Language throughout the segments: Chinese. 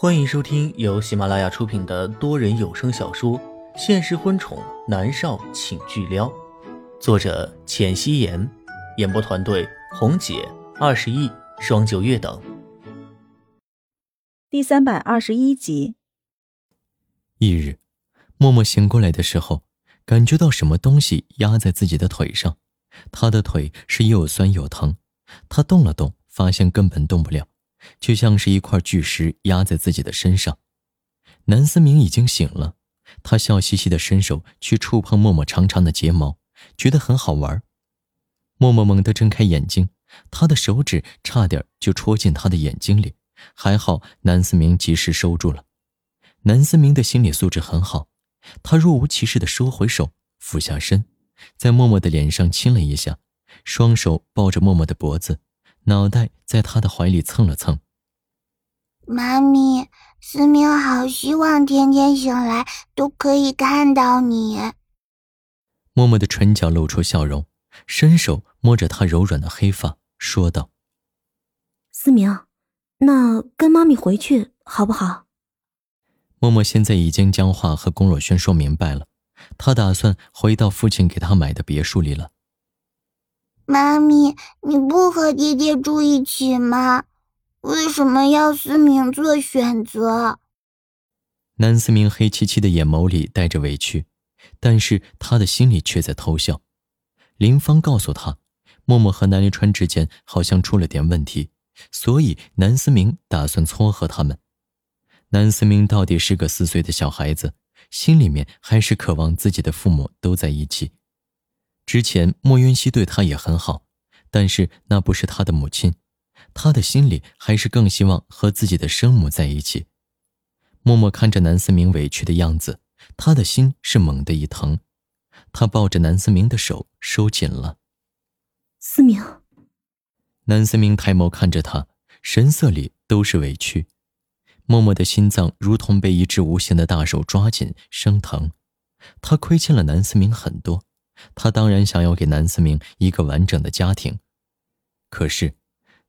欢迎收听由喜马拉雅出品的多人有声小说《现实婚宠男少请巨撩》，作者：浅汐颜，演播团队：红姐、二十亿、双九月等。第三百二十一集。翌日，默默醒过来的时候，感觉到什么东西压在自己的腿上，他的腿是又酸又疼，他动了动，发现根本动不了。就像是一块巨石压在自己的身上，南思明已经醒了，他笑嘻嘻的伸手去触碰默默长长的睫毛，觉得很好玩。默默猛地睁开眼睛，他的手指差点就戳进他的眼睛里，还好南思明及时收住了。南思明的心理素质很好，他若无其事的收回手，俯下身，在默默的脸上亲了一下，双手抱着默默的脖子。脑袋在他的怀里蹭了蹭。妈咪，思明好希望天天醒来都可以看到你。默默的唇角露出笑容，伸手摸着他柔软的黑发，说道：“思明，那跟妈咪回去好不好？”默默现在已经将话和龚若轩说明白了，他打算回到父亲给他买的别墅里了。妈咪，你不和爹爹住一起吗？为什么要思明做选择？南思明黑漆漆的眼眸里带着委屈，但是他的心里却在偷笑。林芳告诉他，默默和南离川之间好像出了点问题，所以南思明打算撮合他们。南思明到底是个四岁的小孩子，心里面还是渴望自己的父母都在一起。之前莫云熙对他也很好，但是那不是他的母亲，他的心里还是更希望和自己的生母在一起。默默看着南思明委屈的样子，他的心是猛地一疼，他抱着南思明的手收紧了。思明，南思明抬眸看着他，神色里都是委屈。默默的心脏如同被一只无形的大手抓紧，生疼。他亏欠了南思明很多。他当然想要给南思明一个完整的家庭，可是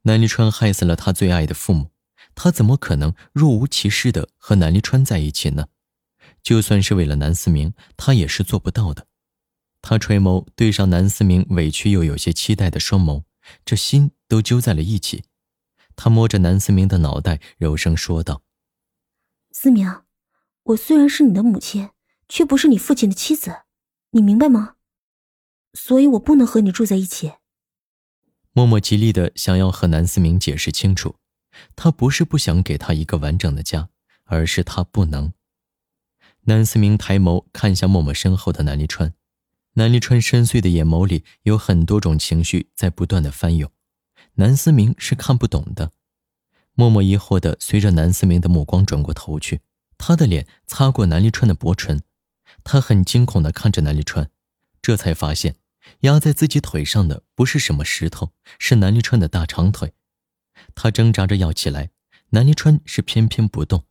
南离川害死了他最爱的父母，他怎么可能若无其事的和南离川在一起呢？就算是为了南思明，他也是做不到的。他垂眸对上南思明委屈又有些期待的双眸，这心都揪在了一起。他摸着南思明的脑袋，柔声说道：“思明，我虽然是你的母亲，却不是你父亲的妻子，你明白吗？”所以我不能和你住在一起。默默极力的想要和南思明解释清楚，他不是不想给他一个完整的家，而是他不能。南思明抬眸看向默默身后的南离川，南离川深邃的眼眸里有很多种情绪在不断的翻涌，南思明是看不懂的。默默疑惑的随着南思明的目光转过头去，他的脸擦过南离川的薄唇，他很惊恐的看着南离川。这才发现，压在自己腿上的不是什么石头，是南离川的大长腿。他挣扎着要起来，南离川是偏偏不动。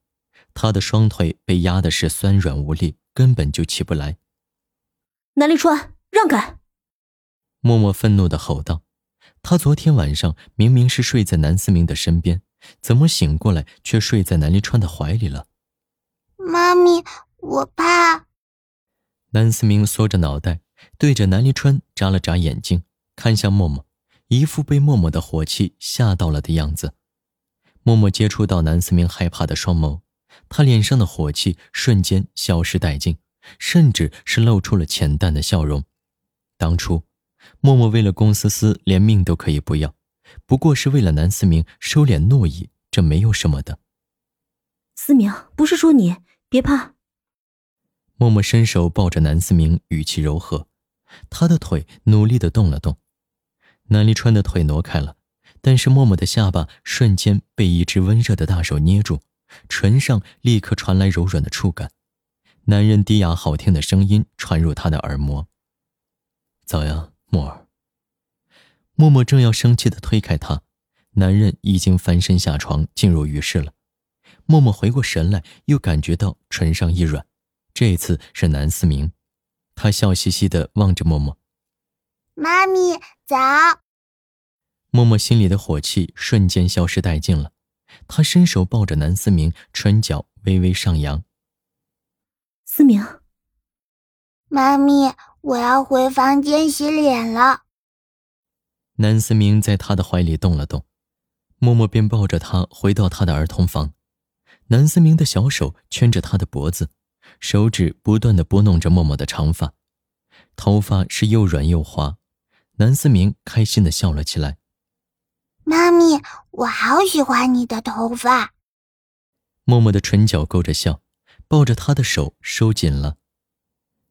他的双腿被压的是酸软无力，根本就起不来。南离川，让开！默默愤怒的吼道：“他昨天晚上明明是睡在南思明的身边，怎么醒过来却睡在南离川的怀里了？”妈咪，我怕。南思明缩着脑袋。对着南离川眨了眨眼睛，看向默默，一副被默默的火气吓到了的样子。默默接触到南思明害怕的双眸，他脸上的火气瞬间消失殆尽，甚至是露出了浅淡的笑容。当初，默默为了龚思思连命都可以不要，不过是为了南思明收敛怒意，这没有什么的。思明，不是说你，别怕。默默伸手抱着南思明，语气柔和。他的腿努力的动了动，南离川的腿挪开了，但是默默的下巴瞬间被一只温热的大手捏住，唇上立刻传来柔软的触感，男人低哑好听的声音传入他的耳膜：“早呀，默儿。”默默正要生气的推开他，男人已经翻身下床进入浴室了。默默回过神来，又感觉到唇上一软，这次是南思明。他笑嘻嘻的望着默默，妈咪早。默默心里的火气瞬间消失殆尽了，他伸手抱着南思明，唇角微微上扬。思明，妈咪，我要回房间洗脸了。南思明在他的怀里动了动，默默便抱着他回到他的儿童房。南思明的小手圈着他的脖子，手指不断的拨弄着默默的长发，头发是又软又滑。南思明开心的笑了起来。妈咪，我好喜欢你的头发。默默的唇角勾着笑，抱着他的手收紧了。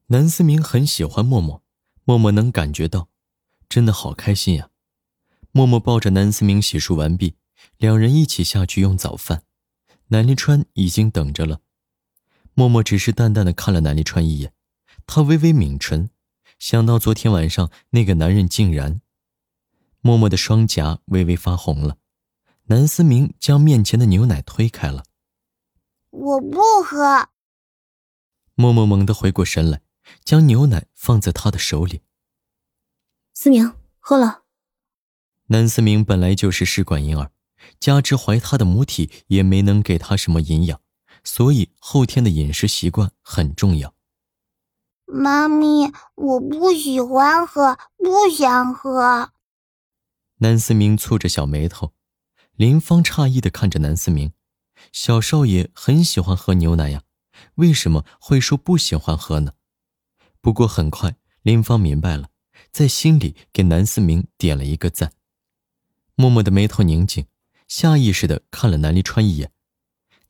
南思明很喜欢默默，默默能感觉到，真的好开心呀。默默抱着南思明洗漱完毕，两人一起下去用早饭。南立川已经等着了，默默只是淡淡的看了南离川一眼，他微微抿唇，想到昨天晚上那个男人竟然……默默的双颊微微发红了。南思明将面前的牛奶推开了，我不喝。默默猛地回过神来，将牛奶放在他的手里。思明喝了。南思明本来就是试管婴儿。加之怀他的母体也没能给他什么营养，所以后天的饮食习惯很重要。妈咪，我不喜欢喝，不想喝。南思明蹙着小眉头，林芳诧异的看着南思明，小少爷很喜欢喝牛奶呀，为什么会说不喜欢喝呢？不过很快，林芳明白了，在心里给南思明点了一个赞。默默的眉头拧紧。下意识的看了南离川一眼，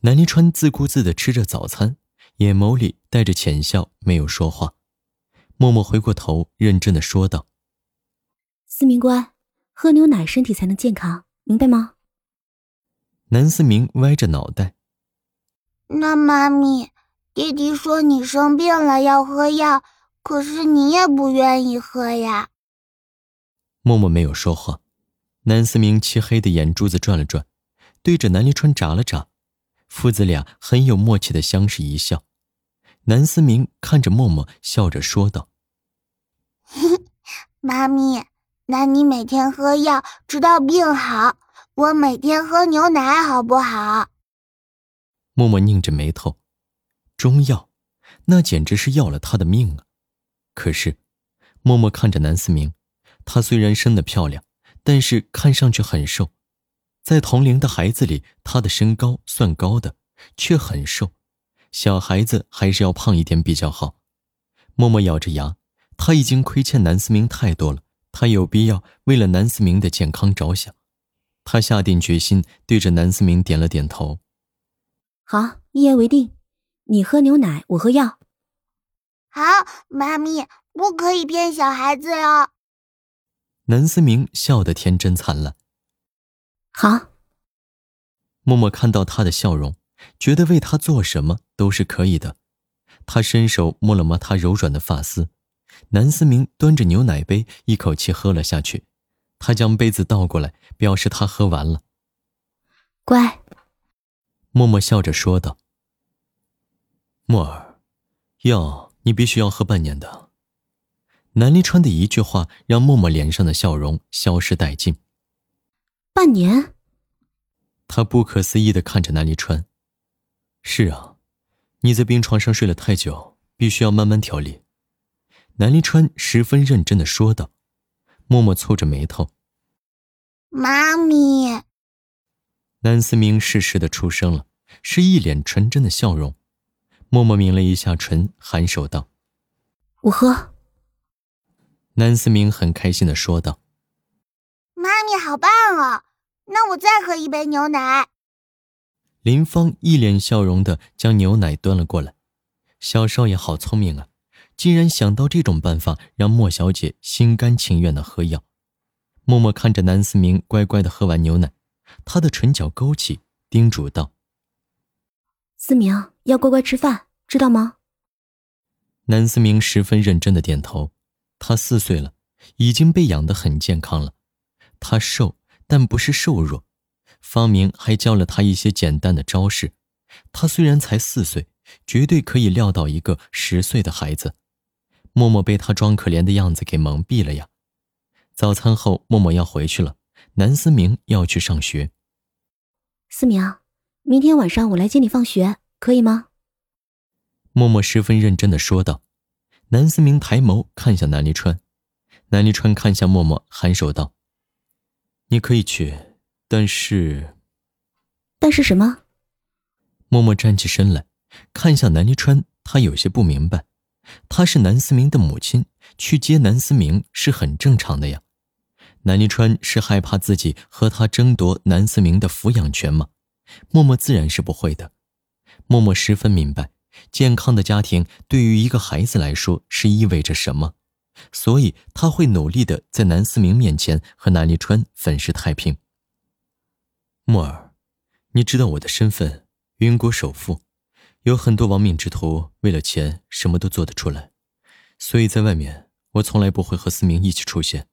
南离川自顾自的吃着早餐，眼眸里带着浅笑，没有说话。默默回过头，认真的说道：“思明乖，喝牛奶身体才能健康，明白吗？”南思明歪着脑袋：“那妈咪，爹爹说你生病了要喝药，可是你也不愿意喝呀。”默默没有说话。南思明漆黑的眼珠子转了转，对着南离川眨了眨，父子俩很有默契的相视一笑。南思明看着默默，笑着说道：“妈咪，那你每天喝药，直到病好；我每天喝牛奶，好不好？”默默拧着眉头，中药，那简直是要了他的命啊！可是，默默看着南思明，她虽然生得漂亮。但是看上去很瘦，在同龄的孩子里，他的身高算高的，却很瘦。小孩子还是要胖一点比较好。默默咬着牙，他已经亏欠南思明太多了，他有必要为了南思明的健康着想。他下定决心，对着南思明点了点头。好，一言为定，你喝牛奶，我喝药。好，妈咪不可以骗小孩子哟。南思明笑得天真灿烂。好。默默看到他的笑容，觉得为他做什么都是可以的。他伸手摸了摸他柔软的发丝。南思明端着牛奶杯，一口气喝了下去。他将杯子倒过来，表示他喝完了。乖。默默笑着说道：“默儿，药你必须要喝半年的。”南离川的一句话让默默脸上的笑容消失殆尽。半年，他不可思议的看着南离川。是啊，你在病床上睡了太久，必须要慢慢调理。南离川十分认真的说道。默默蹙着眉头。妈咪。南思明适时的出声了，是一脸纯真的笑容。默默抿了一下唇，颔首道：“我喝。”南思明很开心的说道：“妈咪好棒哦，那我再喝一杯牛奶。”林芳一脸笑容的将牛奶端了过来。小少爷好聪明啊，竟然想到这种办法让莫小姐心甘情愿的喝药。默默看着南思明乖乖的喝完牛奶，他的唇角勾起，叮嘱道：“思明要乖乖吃饭，知道吗？”南思明十分认真的点头。他四岁了，已经被养得很健康了。他瘦，但不是瘦弱。方明还教了他一些简单的招式。他虽然才四岁，绝对可以撂倒一个十岁的孩子。默默被他装可怜的样子给蒙蔽了呀。早餐后，默默要回去了。南思明要去上学。思明，明天晚上我来接你放学，可以吗？默默十分认真的说道。南思明抬眸看向南离川，南离川看向默默，颔首道：“你可以去，但是……但是什么？”默默站起身来，看向南离川，他有些不明白。她是南思明的母亲，去接南思明是很正常的呀。南离川是害怕自己和他争夺南思明的抚养权吗？默默自然是不会的。默默十分明白。健康的家庭对于一个孩子来说是意味着什么，所以他会努力的在南思明面前和南立川粉饰太平。默儿，你知道我的身份，云国首富，有很多亡命之徒为了钱什么都做得出来，所以在外面我从来不会和思明一起出现。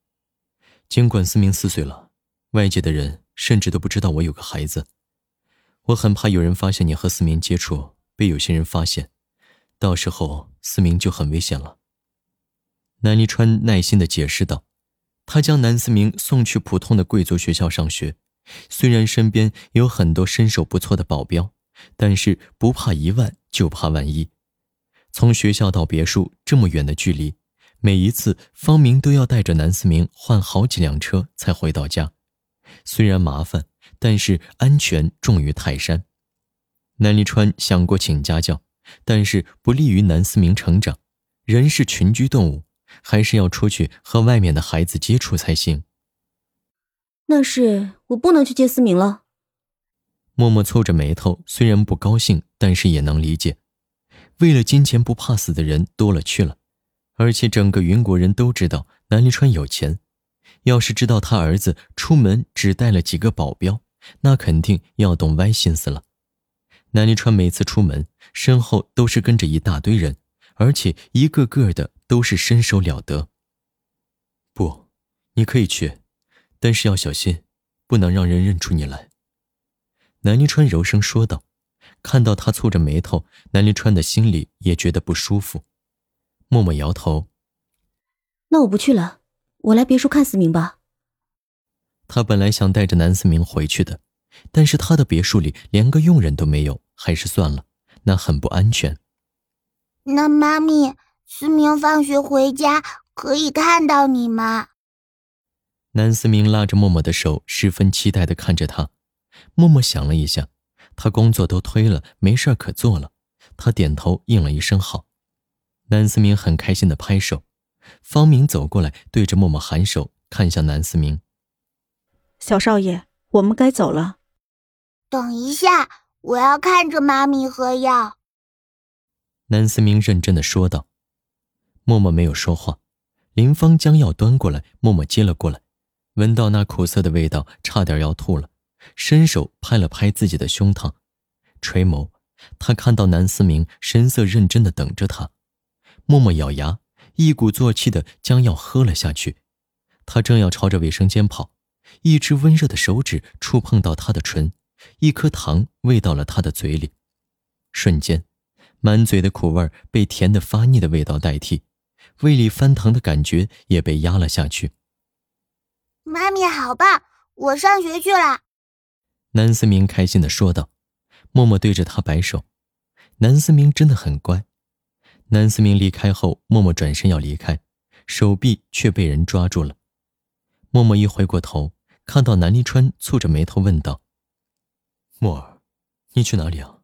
尽管思明四岁了，外界的人甚至都不知道我有个孩子，我很怕有人发现你和思明接触。被有些人发现，到时候思明就很危险了。南离川耐心的解释道：“他将南思明送去普通的贵族学校上学，虽然身边有很多身手不错的保镖，但是不怕一万就怕万一。从学校到别墅这么远的距离，每一次方明都要带着南思明换好几辆车才回到家。虽然麻烦，但是安全重于泰山。”南离川想过请家教，但是不利于南思明成长。人是群居动物，还是要出去和外面的孩子接触才行。那是我不能去接思明了。默默蹙着眉头，虽然不高兴，但是也能理解。为了金钱不怕死的人多了去了，而且整个云国人都知道南离川有钱。要是知道他儿子出门只带了几个保镖，那肯定要动歪心思了。南离川每次出门，身后都是跟着一大堆人，而且一个个的都是身手了得。不，你可以去，但是要小心，不能让人认出你来。”南离川柔声说道。看到他蹙着眉头，南离川的心里也觉得不舒服，默默摇头：“那我不去了，我来别墅看思明吧。”他本来想带着南思明回去的，但是他的别墅里连个佣人都没有。还是算了，那很不安全。那妈咪，思明放学回家可以看到你吗？南思明拉着默默的手，十分期待的看着他。默默想了一下，他工作都推了，没事可做了。他点头应了一声好。南思明很开心的拍手。方明走过来，对着默默颔首，看向南思明：“小少爷，我们该走了。”等一下。我要看着妈咪喝药。”南思明认真的说道。默默没有说话。林芳将药端过来，默默接了过来，闻到那苦涩的味道，差点要吐了，伸手拍了拍自己的胸膛，垂眸，他看到南思明神色认真的等着他。默默咬牙，一鼓作气的将药喝了下去。他正要朝着卫生间跑，一只温热的手指触碰到他的唇。一颗糖喂到了他的嘴里，瞬间，满嘴的苦味被甜的发腻的味道代替，胃里翻腾的感觉也被压了下去。妈咪好棒，我上学去了。南思明开心的说道，默默对着他摆手。南思明真的很乖。南思明离开后，默默转身要离开，手臂却被人抓住了。默默一回过头，看到南离川蹙着眉头问道。默儿，你去哪里啊？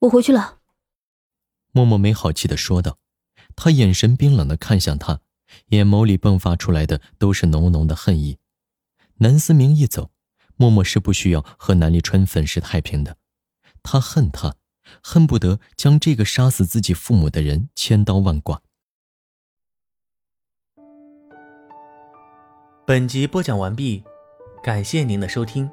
我回去了。默默没好气的说道，他眼神冰冷的看向他，眼眸里迸发出来的都是浓浓的恨意。南思明一走，默默是不需要和南立川粉饰太平的。他恨他，恨不得将这个杀死自己父母的人千刀万剐。本集播讲完毕，感谢您的收听。